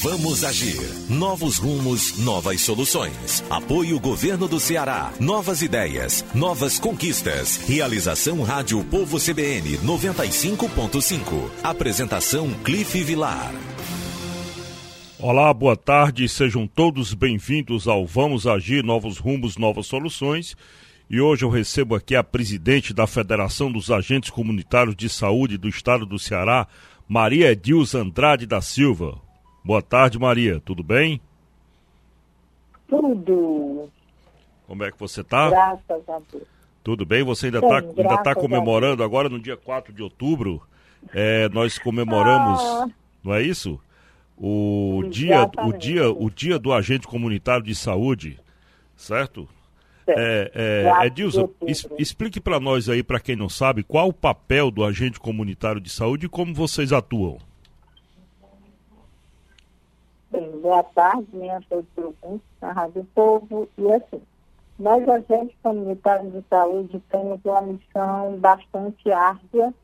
Vamos agir. Novos rumos, novas soluções. Apoio Governo do Ceará. Novas ideias, novas conquistas. Realização Rádio Povo CBN 95.5. Apresentação Cliff Vilar. Olá, boa tarde, sejam todos bem-vindos ao Vamos Agir Novos Rumos, Novas Soluções. E hoje eu recebo aqui a presidente da Federação dos Agentes Comunitários de Saúde do Estado do Ceará, Maria Edilza Andrade da Silva. Boa tarde, Maria, tudo bem? Tudo. Como é que você está? Graças a Deus. Tudo bem? Você ainda está ainda tá comemorando agora no dia 4 de outubro? É, nós comemoramos, ah. não é isso? o dia, o dia, o dia do agente comunitário de saúde, certo? É, é, Edilson, es, explique para nós aí, para quem não sabe, qual o papel do agente comunitário de saúde e como vocês atuam. Bem, boa tarde, minha todos os ouvintes da Rádio Povo. E assim, nós, agentes comunitários de saúde, temos uma missão bastante árdua,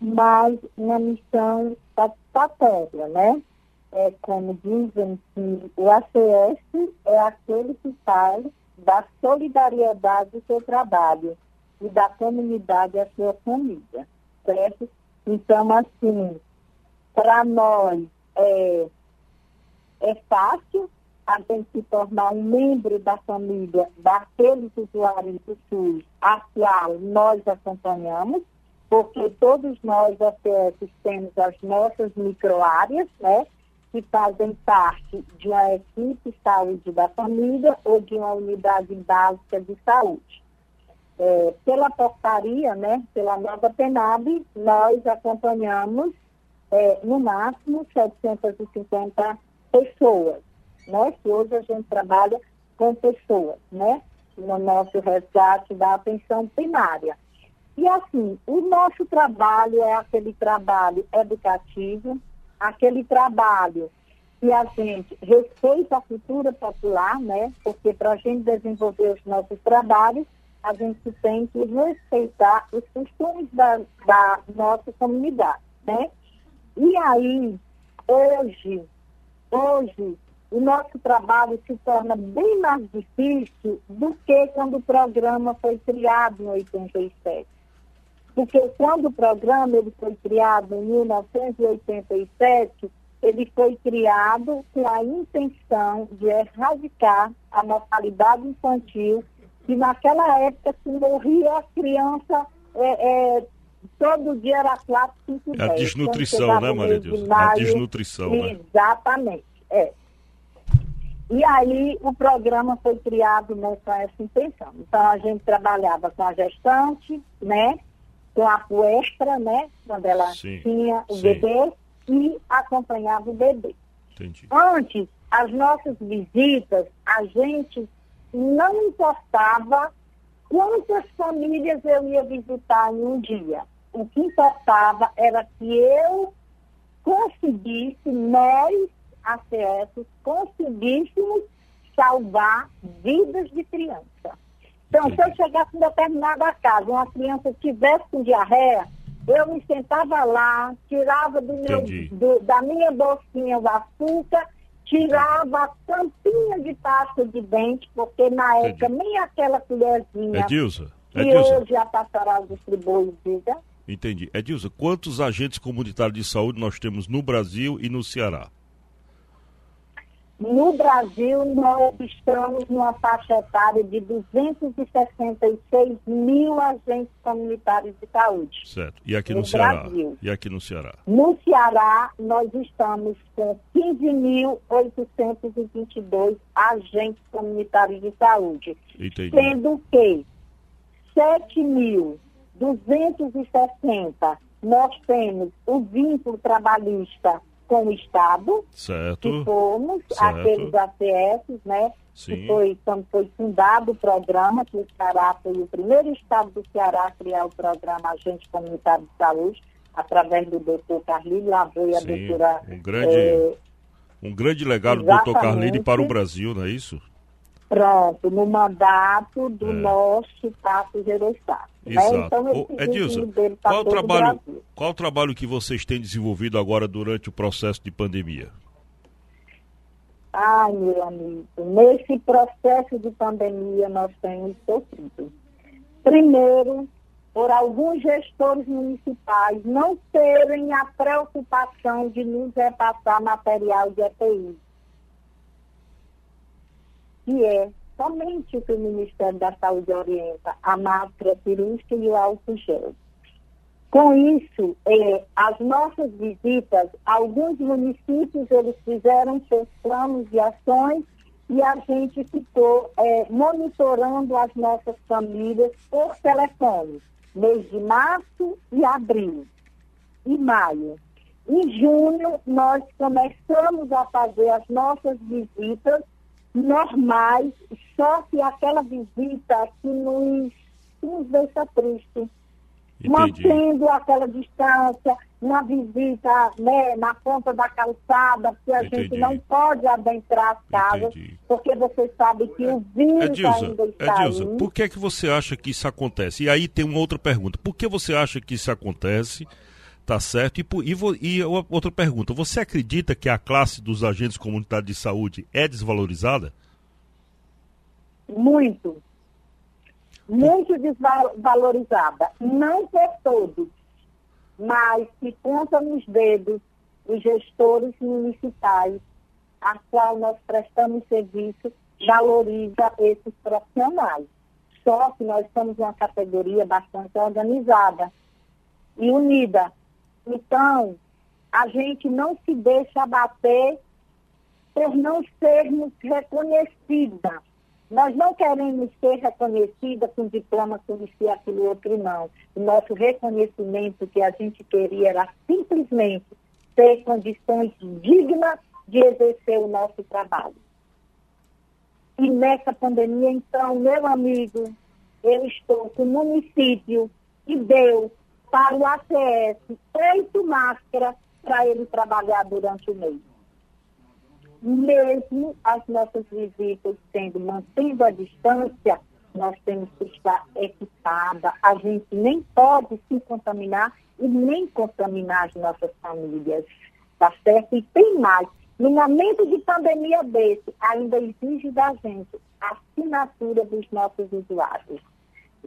mas uma missão satisfatória, né? é, como dizem, que o ACS é aquele que faz da solidariedade do seu trabalho e da comunidade à sua família, certo? Então, assim, para nós é, é fácil a gente se tornar um membro da família daqueles usuários do SUS a qual nós acompanhamos, porque todos nós, ACS, temos as nossas microáreas, né? que fazem parte de uma equipe de saúde da família ou de uma unidade básica de saúde. É, pela portaria, né, pela nova PENAB, nós acompanhamos é, no máximo 750 pessoas. Que hoje a gente trabalha com pessoas, né, no nosso resgate da atenção primária. E assim, o nosso trabalho é aquele trabalho educativo, aquele trabalho que a gente respeita a cultura popular, né? Porque para a gente desenvolver os nossos trabalhos, a gente tem que respeitar os costumes da, da nossa comunidade, né? E aí, hoje, hoje, o nosso trabalho se torna bem mais difícil do que quando o programa foi criado em 87. Porque quando o programa ele foi criado em 1987, ele foi criado com a intenção de erradicar a mortalidade infantil, que naquela época se morria a criança é, é, todo dia era 4, 5, 10. É a desnutrição, né, Maria Deus? A desnutrição, né? Exatamente, é. E aí o programa foi criado né, com essa intenção. Então a gente trabalhava com a gestante, né? com a puestra, né? Quando ela sim, tinha o sim. bebê e acompanhava o bebê. Entendi. Antes, as nossas visitas, a gente não importava quantas famílias eu ia visitar em um dia. O que importava era que eu conseguisse, nós, ACS, conseguíssemos salvar vidas de criança. Então, se eu chegasse em determinada casa, uma criança tivesse com diarreia, eu me sentava lá, tirava do meu, do, da minha bolsinha o açúcar, tirava a tampinha de pasta de dente, porque na época Entendi. nem aquela colherzinha Edilza, que hoje a pastoral distribui, diga. Entendi. Edilza, quantos agentes comunitários de saúde nós temos no Brasil e no Ceará? No Brasil, nós estamos numa faixa etária de 266 mil agentes comunitários de saúde. Certo. E aqui no, no Ceará? Brasil. E aqui no Ceará? No Ceará, nós estamos com 15.822 agentes comunitários de saúde. Entendi. Sendo que 7.260 nós temos o vínculo trabalhista com o Estado, certo. que fomos certo. aqueles ACS, né? Sim. Que foi quando foi fundado o programa, que o Ceará foi o primeiro estado do Ceará a criar o programa Agente Comunitário de Saúde, através do doutor Carlinhos Lavou e a doutora. Um grande, é, um grande legado do doutor Carlinhos para o Brasil, não é isso? Pronto, no mandato do é. nosso Tato Gerostat. Né? Então, Ô, Edilson, tá qual o, trabalho, qual o trabalho que vocês têm desenvolvido agora durante o processo de pandemia? Ai, meu amigo, nesse processo de pandemia nós temos sofrido. Primeiro, por alguns gestores municipais não terem a preocupação de nos repassar material de EPI que é somente o que o Ministério da Saúde orienta, a máscara cirúrgica e o álcool gel. Com isso, é, as nossas visitas, alguns municípios eles fizeram seus planos de ações e a gente ficou é, monitorando as nossas famílias por telefone, mês de março e abril e maio. Em junho, nós começamos a fazer as nossas visitas normais, só que aquela visita que nos, que nos deixa triste. Entendi. Mantendo aquela distância, na visita né, na ponta da calçada, porque a Entendi. gente não pode adentrar as casas, Entendi. porque você sabe que o vírus Edilza, ainda está Edilza, aí. por que, é que você acha que isso acontece? E aí tem uma outra pergunta. Por que você acha que isso acontece? Tá certo. E, e, e, outra pergunta: você acredita que a classe dos agentes comunitários de saúde é desvalorizada? Muito. Muito desvalorizada. Não por todos, mas se conta nos dedos os gestores municipais a qual nós prestamos serviço valoriza esses profissionais. Só que nós somos uma categoria bastante organizada e unida então, a gente não se deixa abater por não sermos reconhecidas. Nós não queremos ser reconhecidas com diploma, com isso e aquilo outro, não. O nosso reconhecimento que a gente queria era simplesmente ter condições dignas de exercer o nosso trabalho. E nessa pandemia, então, meu amigo, eu estou com o município e Deus para o ACS oito máscaras para ele trabalhar durante o mês. Mesmo as nossas visitas sendo mantendo a distância, nós temos que estar equipada. A gente nem pode se contaminar e nem contaminar as nossas famílias. Tá certo? E tem mais. No momento de pandemia desse, ainda exige da gente a assinatura dos nossos usuários.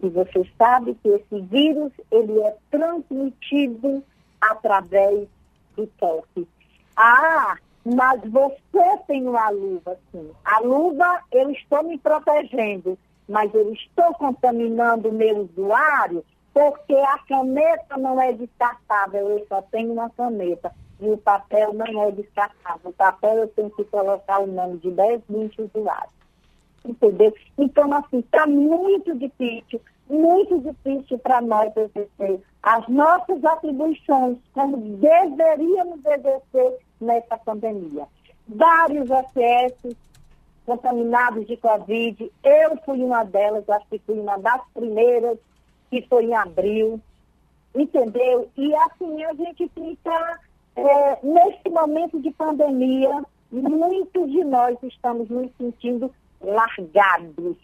E você sabe que esse vírus ele é transmitido através do toque. Ah, mas você tem uma luva, sim. A luva, eu estou me protegendo, mas eu estou contaminando o meu usuário porque a caneta não é descartável, eu só tenho uma caneta. E o papel não é descartável. O papel eu tenho que colocar o nome de 10, 20 usuários entendeu? Então, assim, está muito difícil, muito difícil para nós exercer as nossas atribuições como deveríamos exercer nessa pandemia. Vários ACS contaminados de Covid, eu fui uma delas, acho que fui uma das primeiras, que foi em abril, entendeu? E assim, a gente fica, é, nesse momento de pandemia, muitos de nós estamos nos sentindo largados.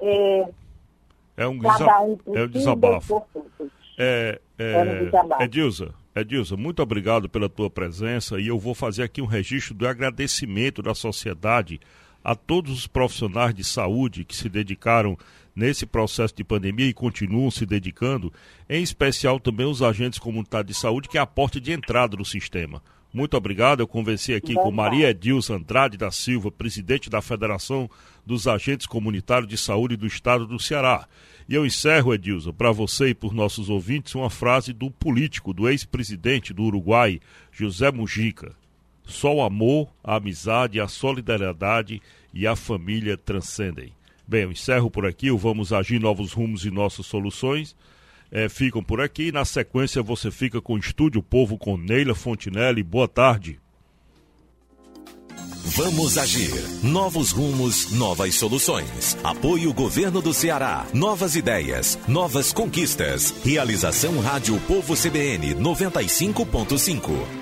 É, é um, desa um é um desabafo. É, é, é um desabafo. Edilza, Edilza, muito obrigado pela tua presença e eu vou fazer aqui um registro do agradecimento da sociedade a todos os profissionais de saúde que se dedicaram nesse processo de pandemia e continuam se dedicando, em especial também os agentes comunitários de saúde, que é a porta de entrada do sistema. Muito obrigado. Eu conversei aqui com Maria Edilson Andrade da Silva, presidente da Federação dos Agentes Comunitários de Saúde do Estado do Ceará. E eu encerro, Edilson, para você e por nossos ouvintes, uma frase do político, do ex-presidente do Uruguai, José Mujica. Só o amor, a amizade, a solidariedade e a família transcendem. Bem, eu encerro por aqui, o Vamos Agir Novos Rumos e Nossas Soluções é, ficam por aqui. Na sequência, você fica com o Estúdio Povo com Neila Fontinelli. Boa tarde. Vamos agir. Novos rumos, novas soluções. Apoio Governo do Ceará. Novas ideias, novas conquistas. Realização Rádio Povo CBN 95.5.